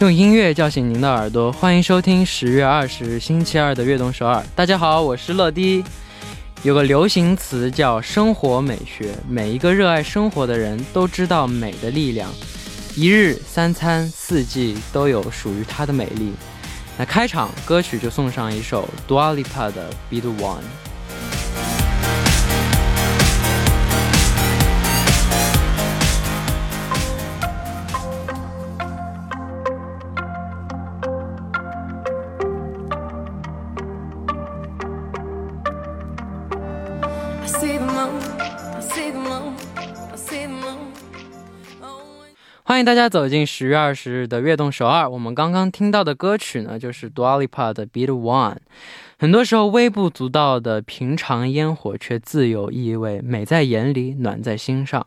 用音乐叫醒您的耳朵，欢迎收听十月二十日星期二的《悦动首尔》。大家好，我是乐迪。有个流行词叫“生活美学”，每一个热爱生活的人都知道美的力量。一日三餐四季都有属于它的美丽。那开场歌曲就送上一首 Dua Lipa 的《Be the One》。欢迎大家走进十月二十日的悦动首尔。我们刚刚听到的歌曲呢，就是 Dua Lipa 的《Beat One》。很多时候，微不足道的平常烟火，却自有意味，美在眼里，暖在心上。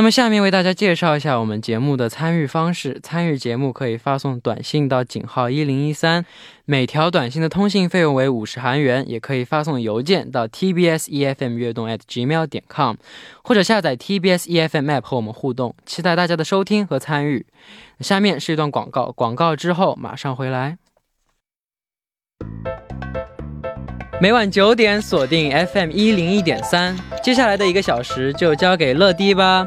那么，下面为大家介绍一下我们节目的参与方式。参与节目可以发送短信到井号一零一三，每条短信的通信费用为五十韩元；也可以发送邮件到 tbs efm 悦动 at gmail 点 com，或者下载 tbs efm app 和我们互动。期待大家的收听和参与。下面是一段广告，广告之后马上回来。每晚九点锁定 FM 一零一点三，接下来的一个小时就交给乐迪吧。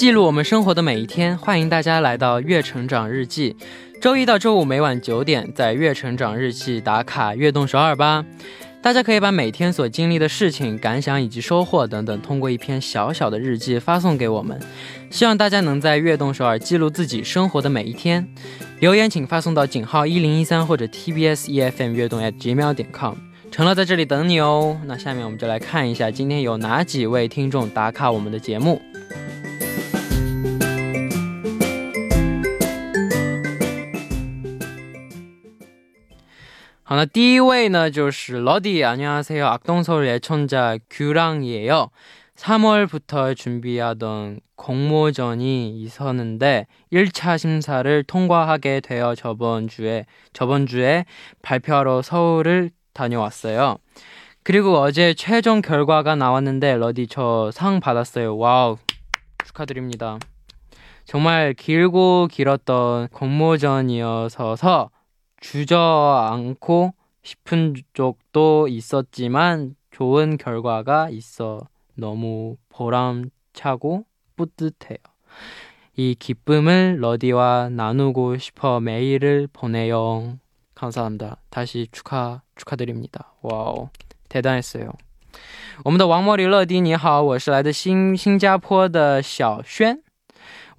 记录我们生活的每一天，欢迎大家来到《月成长日记》。周一到周五每晚九点，在月成长日记打卡悦动首尔吧。大家可以把每天所经历的事情、感想以及收获等等，通过一篇小小的日记发送给我们。希望大家能在悦动首尔记录自己生活的每一天。留言请发送到井号一零一三或者 TBS EFM 悦动 at gmail 点 com。成了在这里等你哦。那下面我们就来看一下今天有哪几位听众打卡我们的节目。好，那第一位呢，就是 러디 안녕하세요. 악동서울 예천자 규랑이에요. 3월부터 준비하던 공모전이 있었는데 1차 심사를 통과하게 되어 저번 주에 저번 주에 발표하러 서울을 다녀왔어요. 그리고 어제 최종 결과가 나왔는데 러디 저 상 받았어요. 와우. 축하드립니다. 정말 길고 길었던 공모전이어서 주저앉고 싶은 적도 있었지만 좋은 결과가 있어 너무 보람차고 뿌듯해요. 이 기쁨을 러디와 나누고 싶어 메일을 보내요. 감사합니다. 다시 축하 축하드립니다. 와우 대단했어요. 我们的王茉莉乐迪，你好，我是来自新新加坡的小轩。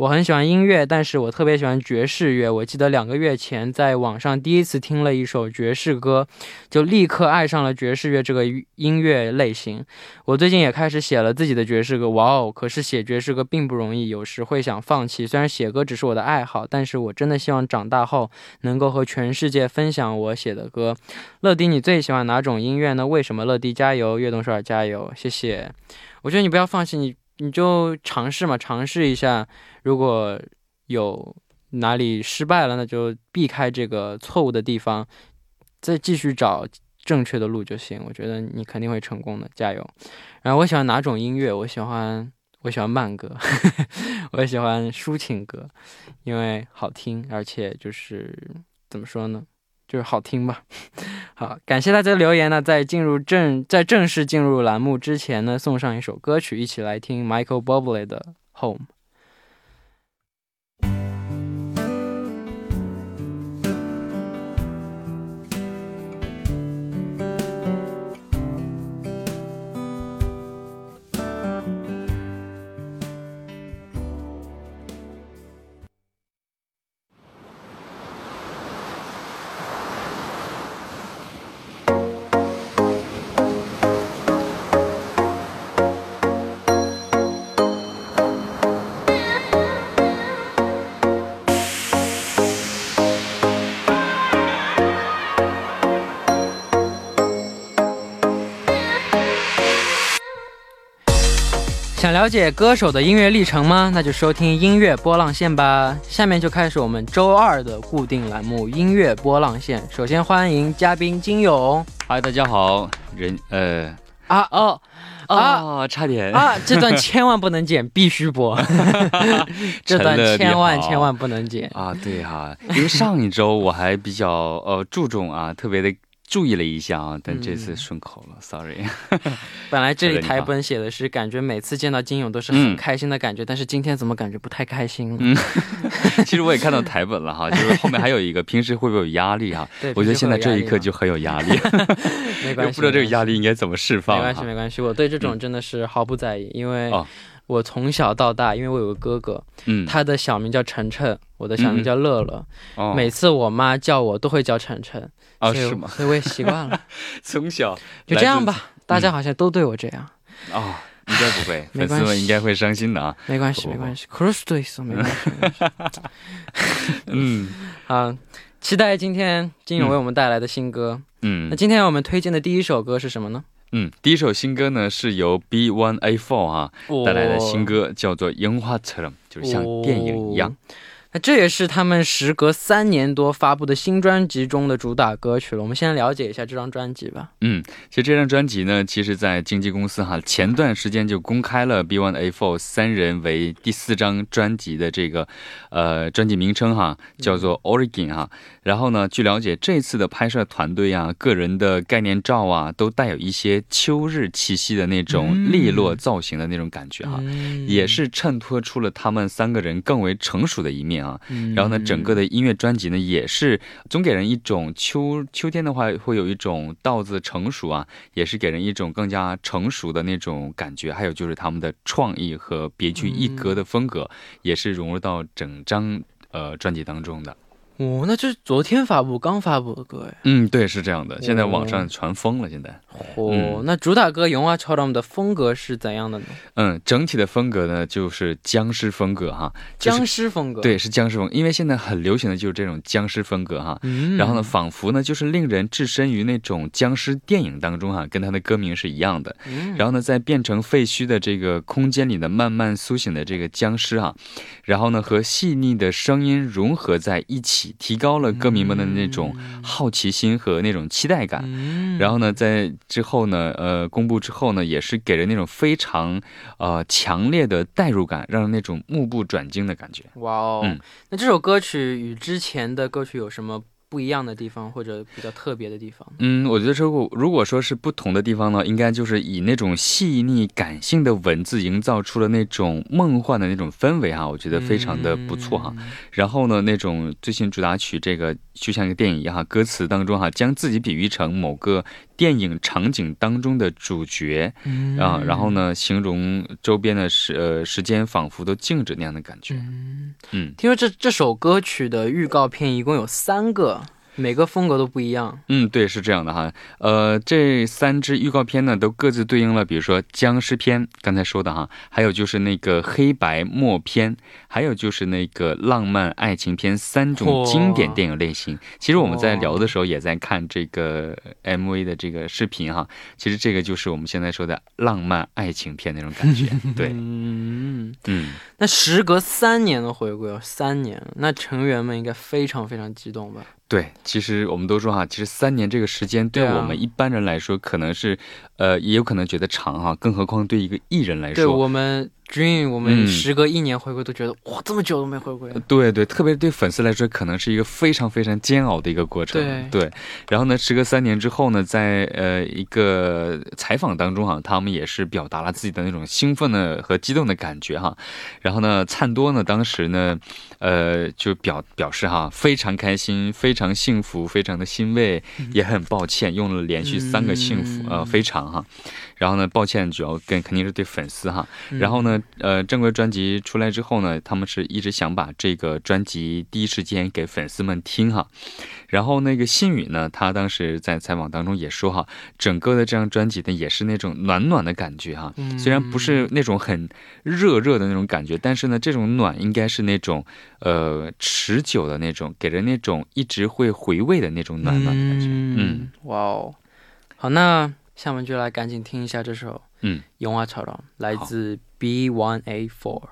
我很喜欢音乐，但是我特别喜欢爵士乐。我记得两个月前在网上第一次听了一首爵士歌，就立刻爱上了爵士乐这个音乐类型。我最近也开始写了自己的爵士歌，哇哦！可是写爵士歌并不容易，有时会想放弃。虽然写歌只是我的爱好，但是我真的希望长大后能够和全世界分享我写的歌。乐迪，你最喜欢哪种音乐呢？为什么？乐迪加油，悦动首尔加油，谢谢。我觉得你不要放弃，你你就尝试嘛，尝试一下。如果有哪里失败了，那就避开这个错误的地方，再继续找正确的路就行。我觉得你肯定会成功的，加油！然后我喜欢哪种音乐？我喜欢我喜欢慢歌，我喜欢抒情歌，因为好听，而且就是怎么说呢，就是好听吧。好，感谢大家的留言呢。在进入正在正式进入栏目之前呢，送上一首歌曲，一起来听 Michael Bublé 的《Home》。了解歌手的音乐历程吗？那就收听音乐波浪线吧。下面就开始我们周二的固定栏目——音乐波浪线。首先欢迎嘉宾金勇。嗨，大家好。人呃啊哦啊，差点啊！这段 千万不能剪，必须播。这段千万千万不能剪啊！对哈，因为上一周我还比较呃注重啊，特别的。注意了一下啊，但这次顺口了，sorry。本来这里 台本写的是感觉每次见到金勇都是很开心的感觉，但是今天怎么感觉不太开心？嗯，其实我也看到台本了哈，就是后面还有一个，平时会不会有压力哈？对，我觉得现在这一刻就很有压力。没关系，不知道这个压力应该怎么释放。没关系，没关系，我对这种真的是毫不在意，因为我从小到大，因为我有个哥哥，嗯，他的小名叫晨晨，我的小名叫乐乐，每次我妈叫我都会叫晨晨。啊，是吗？所以我也习惯了。从小就这样吧，大家好像都对我这样。哦，应该不会，粉丝们应该会伤心的啊。没关系，没关系，cross 对手没关系。嗯，好，期待今天金勇为我们带来的新歌。嗯，那今天我们推荐的第一首歌是什么呢？嗯，第一首新歌呢是由 B One A Four 啊带来的新歌，叫做《樱花车》，就是像电影一样。那这也是他们时隔三年多发布的新专辑中的主打歌曲了。我们先了解一下这张专辑吧。嗯，其实这张专辑呢，其实，在经纪公司哈前段时间就公开了 B1A4 三人为第四张专辑的这个呃专辑名称哈，叫做 Origin 哈。然后呢，据了解，这次的拍摄团队啊，个人的概念照啊，都带有一些秋日气息的那种利落造型的那种感觉哈，也是衬托出了他们三个人更为成熟的一面。啊，然后呢，整个的音乐专辑呢，也是总给人一种秋秋天的话，会有一种稻子成熟啊，也是给人一种更加成熟的那种感觉。还有就是他们的创意和别具一格的风格，也是融入到整张呃专辑当中的。哦，那这是昨天发布、刚发布的歌哎。嗯，对，是这样的。现在网上传疯了，现在。哦，那主打歌《永啊超》他们的风格是怎样的呢？嗯，整体的风格呢，就是僵尸风格哈。僵尸风格。对，是僵尸风，因为现在很流行的就是这种僵尸风格哈。嗯。然后呢，仿佛呢，就是令人置身于那种僵尸电影当中哈，跟他的歌名是一样的。嗯。然后呢，在变成废墟的这个空间里的慢慢苏醒的这个僵尸哈，然后呢，和细腻的声音融合在一起。提高了歌迷们的那种好奇心和那种期待感，然后呢，在之后呢，呃，公布之后呢，也是给人那种非常呃强烈的代入感，让人那种目不转睛的感觉。哇哦，嗯，那这首歌曲与之前的歌曲有什么？不一样的地方或者比较特别的地方，嗯，我觉得如果如果说是不同的地方呢，应该就是以那种细腻感性的文字营造出了那种梦幻的那种氛围哈，我觉得非常的不错哈。然后呢，那种最新主打曲这个就像一个电影一样，歌词当中哈，将自己比喻成某个。电影场景当中的主角啊，然后呢，形容周边的时呃时间仿佛都静止那样的感觉。嗯，听说这这首歌曲的预告片一共有三个。每个风格都不一样。嗯，对，是这样的哈。呃，这三支预告片呢，都各自对应了，比如说僵尸片，刚才说的哈，还有就是那个黑白默片，还有就是那个浪漫爱情片，三种经典电影类型。其实我们在聊的时候也在看这个 MV 的这个视频哈。其实这个就是我们现在说的浪漫爱情片那种感觉。对，嗯嗯。那时隔三年的回归，三年，那成员们应该非常非常激动吧？对，其实我们都说哈，其实三年这个时间对我们一般人来说，可能是，呃，也有可能觉得长哈，更何况对一个艺人来说，对我们。Dream，我们时隔一年回归都觉得哇，这么久都没回归。对对，特别对粉丝来说，可能是一个非常非常煎熬的一个过程。对对。然后呢，时隔三年之后呢，在呃一个采访当中哈，他们也是表达了自己的那种兴奋的和激动的感觉哈。然后呢，灿多呢当时呢，呃就表表示哈，非常开心，非常幸福，非常的欣慰，也很抱歉，用了连续三个幸福呃非常哈。然后呢，抱歉，主要跟肯定是对粉丝哈。然后呢。呃，正规专辑出来之后呢，他们是一直想把这个专辑第一时间给粉丝们听哈。然后那个信宇呢，他当时在采访当中也说哈，整个的这张专辑呢也是那种暖暖的感觉哈。虽然不是那种很热热的那种感觉，但是呢，这种暖应该是那种呃持久的那种，给人那种一直会回味的那种暖暖的感觉。嗯，哇哦，好，那下面就来赶紧听一下这首《嗯，樱花草堂》，来自 B One A Four。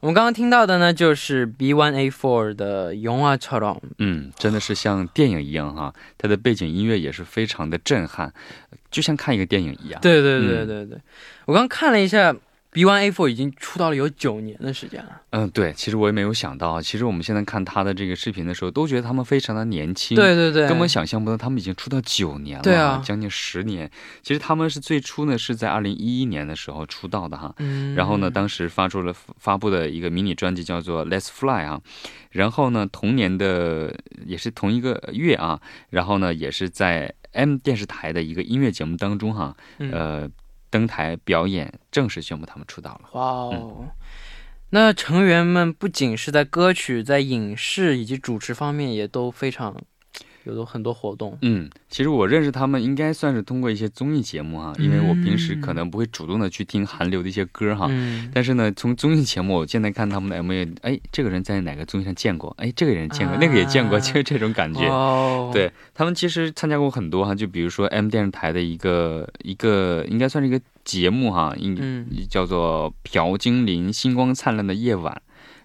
我们刚刚听到的呢，就是 B one A four 的。嗯，真的是像电影一样哈，它的背景音乐也是非常的震撼，就像看一个电影一样。对，对，对，对，对。我刚看了一下。B1A4 已经出道了有九年的时间了。嗯，对，其实我也没有想到，其实我们现在看他的这个视频的时候，都觉得他们非常的年轻。对对对，根本想象不到他们已经出道九年了，对啊，将近十年。其实他们是最初呢是在二零一一年的时候出道的哈，嗯，然后呢，当时发出了发布的一个迷你专辑叫做《Let's Fly》啊，然后呢，同年的也是同一个月啊，然后呢，也是在 M 电视台的一个音乐节目当中哈，呃。登台表演，正式宣布他们出道了。哇哦！那成员们不仅是在歌曲、在影视以及主持方面，也都非常。有的很多活动，嗯，其实我认识他们应该算是通过一些综艺节目哈，因为我平时可能不会主动的去听韩流的一些歌哈，但是呢，从综艺节目我现在看他们的 MV，哎，这个人在哪个综艺上见过？哎，这个人见过，那个也见过，就是这种感觉。对他们其实参加过很多哈，就比如说 M 电视台的一个一个应该算是一个节目哈，应叫做《朴精灵星光灿烂的夜晚》。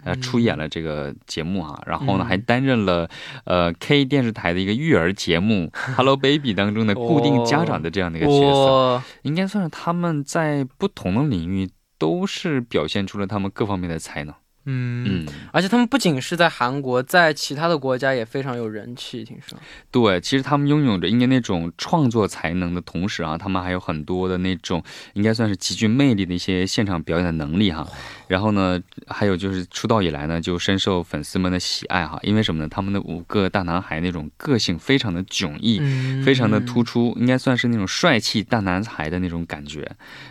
呃，出演了这个节目啊，然后呢，还担任了呃 K 电视台的一个育儿节目 《Hello Baby》当中的固定家长的这样的一个角色，应该算是他们在不同的领域都是表现出了他们各方面的才能。嗯，而且他们不仅是在韩国，在其他的国家也非常有人气。听说，对，其实他们拥有着应该那种创作才能的同时啊，他们还有很多的那种应该算是极具魅力的一些现场表演的能力哈。然后呢，还有就是出道以来呢，就深受粉丝们的喜爱哈。因为什么呢？他们的五个大男孩那种个性非常的迥异，非常的突出，应该算是那种帅气大男孩的那种感觉。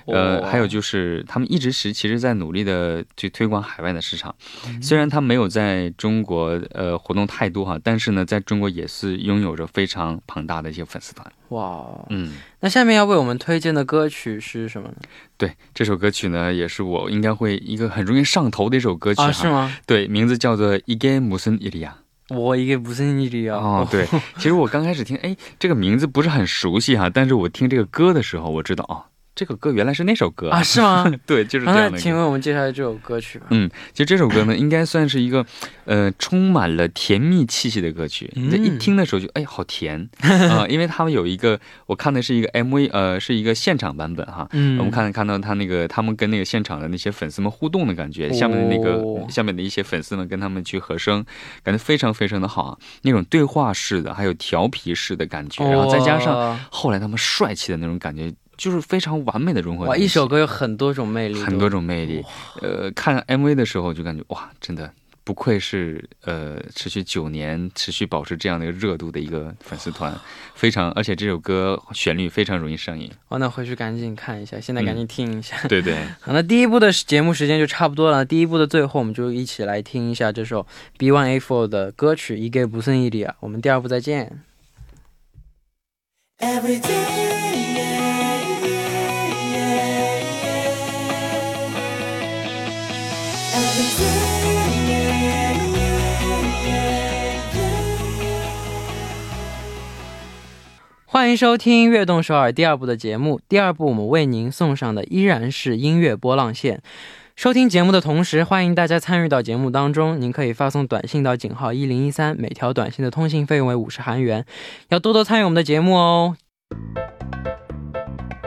呃，还有就是他们一直是其实在努力的去推广海外的市场。虽然他没有在中国呃活动太多哈，但是呢，在中国也是拥有着非常庞大的一些粉丝团。哇，嗯，那下面要为我们推荐的歌曲是什么呢？对，这首歌曲呢，也是我应该会一个很容易上头的一首歌曲啊，是吗？对，名字叫做《이게무슨일이야》。我一个不是你的啊！哦，对，其实我刚开始听，哎，这个名字不是很熟悉哈，但是我听这个歌的时候，我知道哦，这个歌原来是那首歌啊？是吗？对，就是这样的。请为我们介绍这首歌曲吧。嗯，其实这首歌呢，应该算是一个，呃，充满了甜蜜气息的歌曲。你在一听的时候就，哎，好甜 啊！因为他们有一个，我看的是一个 MV，呃，是一个现场版本哈。嗯。我们看看到他那个，他们跟那个现场的那些粉丝们互动的感觉，下面的那个下面的一些粉丝们跟他们去和声，感觉非常非常的好啊。那种对话式的，还有调皮式的感觉，然后再加上后来他们帅气的那种感觉。就是非常完美的融合。哇，一首歌有很多种魅力，很多种魅力。呃，看 MV 的时候就感觉哇，真的不愧是呃持续九年、持续保持这样的一个热度的一个粉丝团，非常。而且这首歌旋律非常容易上瘾。哦，那回去赶紧看一下，现在赶紧听一下。对对。好，那第一部的节目时间就差不多了。第一部的最后，我们就一起来听一下这首 B1A4 的歌曲《一个不剩一里》啊。我们第二部再见。欢迎收听《悦动首尔》第二部的节目。第二部我们为您送上的依然是音乐波浪线。收听节目的同时，欢迎大家参与到节目当中。您可以发送短信到井号一零一三，每条短信的通信费用为五十韩元。要多多参与我们的节目哦。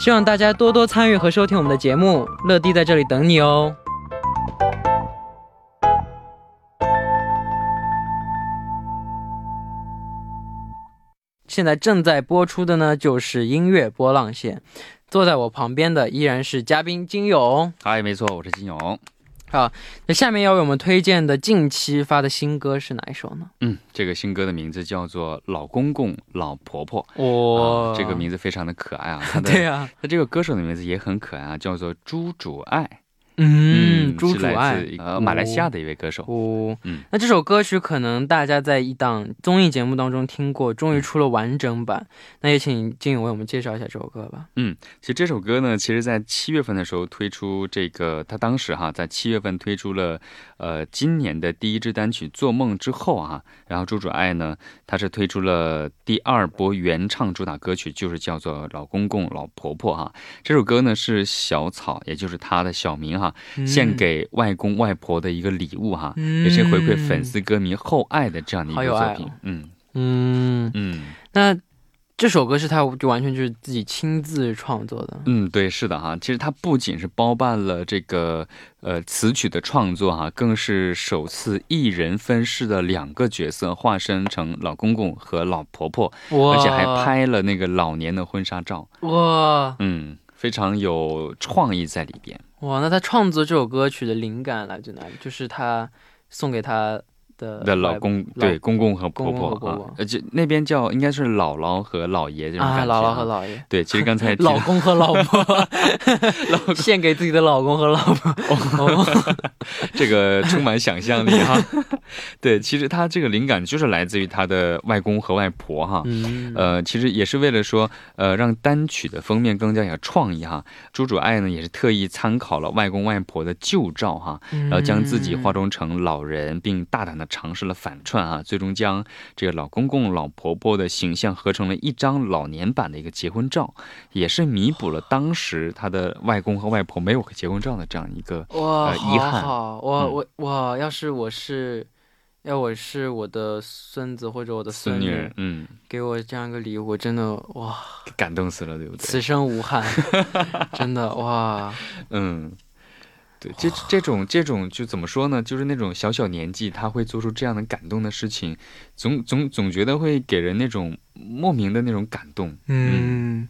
希望大家多多参与和收听我们的节目。乐迪在这里等你哦。现在正在播出的呢，就是音乐波浪线。坐在我旁边的依然是嘉宾金勇。嗨，没错，我是金勇。好，那下面要为我们推荐的近期发的新歌是哪一首呢？嗯，这个新歌的名字叫做《老公公老婆婆》。哇、啊，这个名字非常的可爱啊！对呀、那这个歌手的名字也很可爱啊，叫做朱主爱。嗯，朱主爱，呃马来西亚的一位歌手。哦，嗯那这首歌曲可能大家在一档综艺节目当中听过，终于出了完整版。那也请金勇为我们介绍一下这首歌吧。嗯其实这首歌呢，其实在七月份的时候推出这个，他当时哈在七月份推出了呃今年的第一支单曲《做梦》之后啊，然后朱主爱呢，他是推出了第二波原唱主打歌曲，就是叫做《老公公老婆婆》哈。这首歌呢是小草，也就是他的小名哈，献给外公外婆的一个礼物哈，嗯也是回馈粉丝歌迷厚爱的这样的一个作品。哦嗯嗯，嗯。那这首歌是他就完全就是自己亲自创作的。嗯，对，是的哈。其实他不仅是包办了这个呃词曲的创作哈，更是首次一人分饰的两个角色，化身成老公公和老婆婆，而且还拍了那个老年的婚纱照。哇嗯，非常有创意在里边。哇，那他创作这首歌曲的灵感来自哪里？就是他送给他的的老公老对公公和婆婆啊呃，就那边叫应该是姥姥和姥爷这种啊，感觉、姥姥和姥爷。对，其实刚才 老公和老婆，献给自己的老公和老婆。哦 这个充满想象力哈。对，其实他这个灵感就是来自于他的外公和外婆哈。嗯，呃，其实也是为了说，呃，让单曲的封面更加有创意哈。朱主爱呢也是特意参考了外公外婆的旧照哈，然后将自己化妆成老人，并大胆的尝试了反串啊，最终将这个老公公、老婆婆的形象合成了一张老年版的一个结婚照，也是弥补了当时他的外公和外婆没有结婚照的这样一个哇，呃遗憾好好我嗯。我哇，要是我是，要我是我的孙子或者我的孙女孙女，，嗯，给我这样一个礼物，我真的哇，感动死了，对不对？此生无憾，真的哇，嗯，对，这这种这种就怎么说呢？就是那种小小年纪他会做出这样的感动的事情，总总总觉得会给人那种莫名的那种感动。嗯，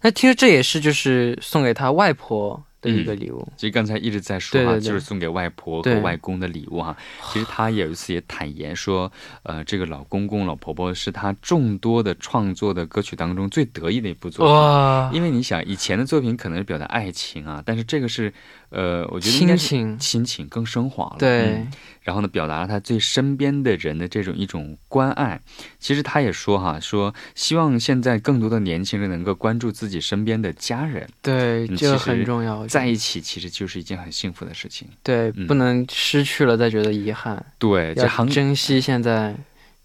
那其实这也是就是送给他外婆的一个礼物，其实刚才一直在说啊，对对对就是送给外婆和外公的礼物哈。其实他有一次也坦言说，呃，这个老公公老婆婆是他众多的创作的歌曲当中最得意的一部作品。哇，因为你想，以前的作品可能是表达爱情啊，但是这个是，呃，我觉得亲情，亲情更升华了。对嗯，然后呢，表达了他对身边的人的这种一种关爱。其实他也说哈，说希望现在更多的年轻人能够关注自己身边的家人，对，嗯这个很重要，在一起其实就是一件很幸福的事情。对，嗯不能失去了再觉得遗憾，对，这要行珍惜现在，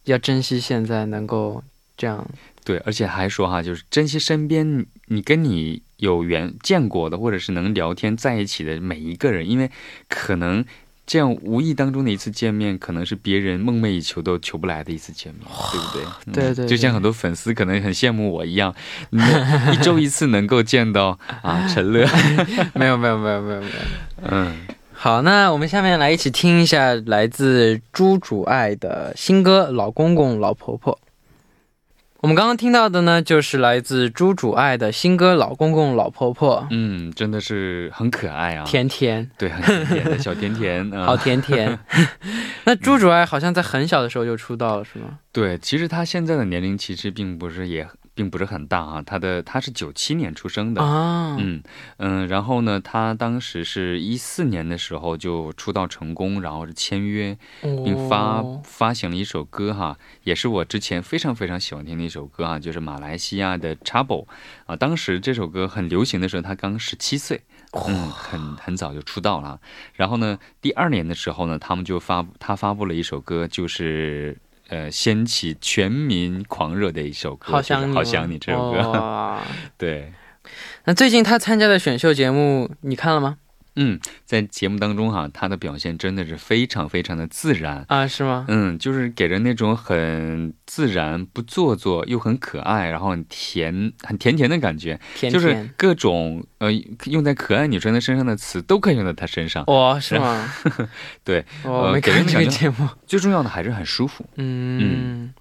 要珍惜现在能够这样，对，而且还说哈，就是珍惜身边你你跟你有缘见过的，或者是能聊天在一起的每一个人，因为可能。这样无意当中的一次见面，可能是别人梦寐以求都求不来的一次见面，对不对？嗯对对对就像很多粉丝可能很羡慕我一样，一周一次能够见到啊陈乐，没有没有没有没有没有。嗯，好，那我们下面来一起听一下来自朱主爱的新歌《老公公老婆婆》。我们刚刚听到的呢，就是来自朱主爱的新歌《老公公老婆婆》，嗯，真的是很可爱啊，甜甜，对，很甜甜的小甜甜啊，好甜甜。那朱主爱好像在很小的时候就出道了，是吗？对，其实他现在的年龄其实并不是也并不是很大啊，他的他是九七年出生的。啊，嗯嗯，然后呢，他当时是一四年的时候就出道成功，然后是签约，并发哦发行了一首歌哈，也是我之前非常非常喜欢听的一首歌啊，就是马来西亚的 Trouble 啊。当时这首歌很流行的时候，他刚十七岁，嗯，很很早就出道了。然后呢，第二年的时候呢，他们就发他发布了一首歌，就是呃掀起全民狂热的一首歌，好想你，好想你这首歌。对，那最近他参加的选秀节目，你看了吗？嗯，在节目当中哈，他的表现真的是非常非常的自然。啊，是吗？嗯，就是给人那种很自然、不做作又很可爱，然后很甜、很甜甜的感觉。甜就是，各种呃用在可爱女生的身上的词都可以用在她身上。哇，是吗？对，我呃没看这个节目。最重要的还是很舒服。嗯，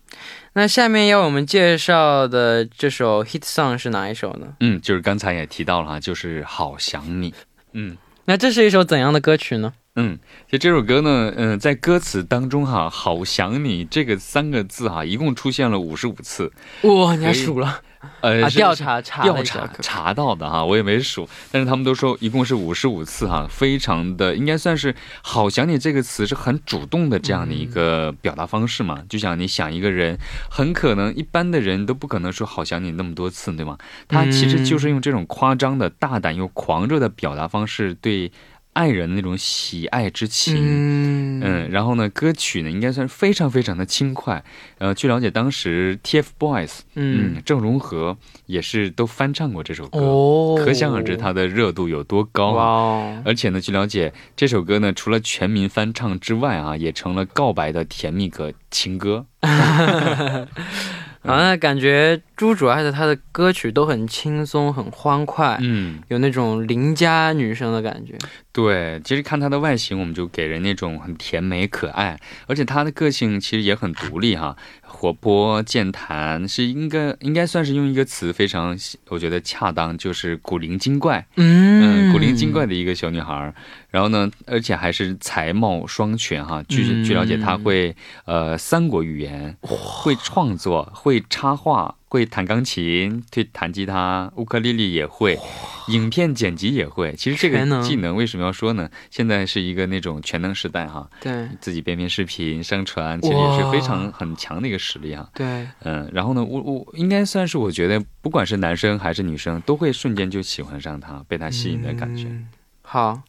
那下面要我们介绍的这首 hit song 是哪一首呢？嗯，就是刚才也提到了哈，就是《好想你》。嗯那这是一首怎样的歌曲呢？嗯，其实这首歌呢，嗯、在歌词当中哈，“好想你”这个三个字哈，一共出现了五十五次。哇，你还数了呃，啊？调查查调查查到的哈，我也没数，但是他们都说一共是五十五次哈，非常的应该算是“好想你”这个词是很主动的这样的一个表达方式嘛。就像你想一个人，很可能一般的人都不可能说“好想你”那么多次，对吗？他其实就是用这种夸张的、大胆又狂热的表达方式对爱人的那种喜爱之情。嗯嗯，然后呢，歌曲呢应该算是非常非常的轻快。呃，据了解，当时 TFBOYS，嗯嗯，郑容和也是都翻唱过这首歌，哦，可想而知它的热度有多高哇而且呢，据了解，这首歌呢，除了全民翻唱之外啊，也成了告白的甜蜜歌情歌。好，那感觉朱主爱的她的歌曲都很轻松，很欢快，嗯，有那种邻家女生的感觉。对，其实看她的外形，我们就给人那种很甜美可爱，而且她的个性其实也很独立哈，活泼健谈，是应该应该算是用一个词非常我觉得恰当，就是古灵精怪。嗯，古灵精怪的一个小女孩儿，然后呢，而且还是才貌双全哈。据嗯据了解，她会呃三国语言，会创作，会插画，会弹钢琴，会弹吉他，乌克丽丽也会，影片剪辑也会。其实这个技能为什么要说呢？现在是一个那种全能时代哈，对自己编编视频上传，其实也是非常很强的一个实力哈。对，嗯，然后呢，我我应该算是我觉得，不管是男生还是女生，都会瞬间就喜欢上他，被他吸引的感觉。嗯好，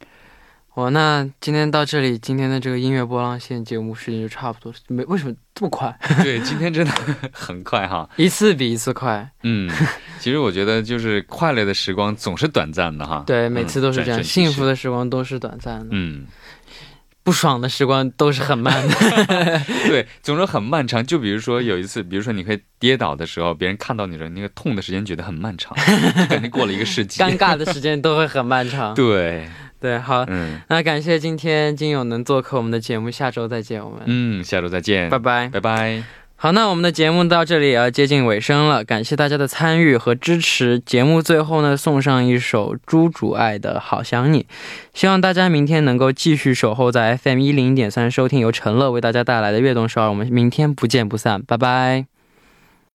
我那今天到这里，今天的这个音乐波浪线节目时间就差不多，没为什么这么快？对，今天真的 很快哈。一次比一次快。嗯，其实我觉得就是快乐的时光总是短暂的哈。对，嗯每次都是这样，幸福的时光都是短暂的，嗯，不爽的时光都是很慢的。对，总是很漫长。就比如说有一次，比如说你会跌倒的时候，别人看到你的那个痛的时间觉得很漫长，就感觉过了一个世纪。尴尬的时间都会很漫长。对，对，好，嗯那感谢今天金勇能做客我们的节目，下周再见，我们，嗯，下周再见，拜拜。拜拜。好，那我们的节目到这里也要接近尾声了，感谢大家的参与和支持。节目最后呢，送上一首朱主爱的《好想你》，希望大家明天能够继续守候在 FM 一零点三，收听由陈乐为大家带来的悦动少儿。我们明天不见不散，拜拜。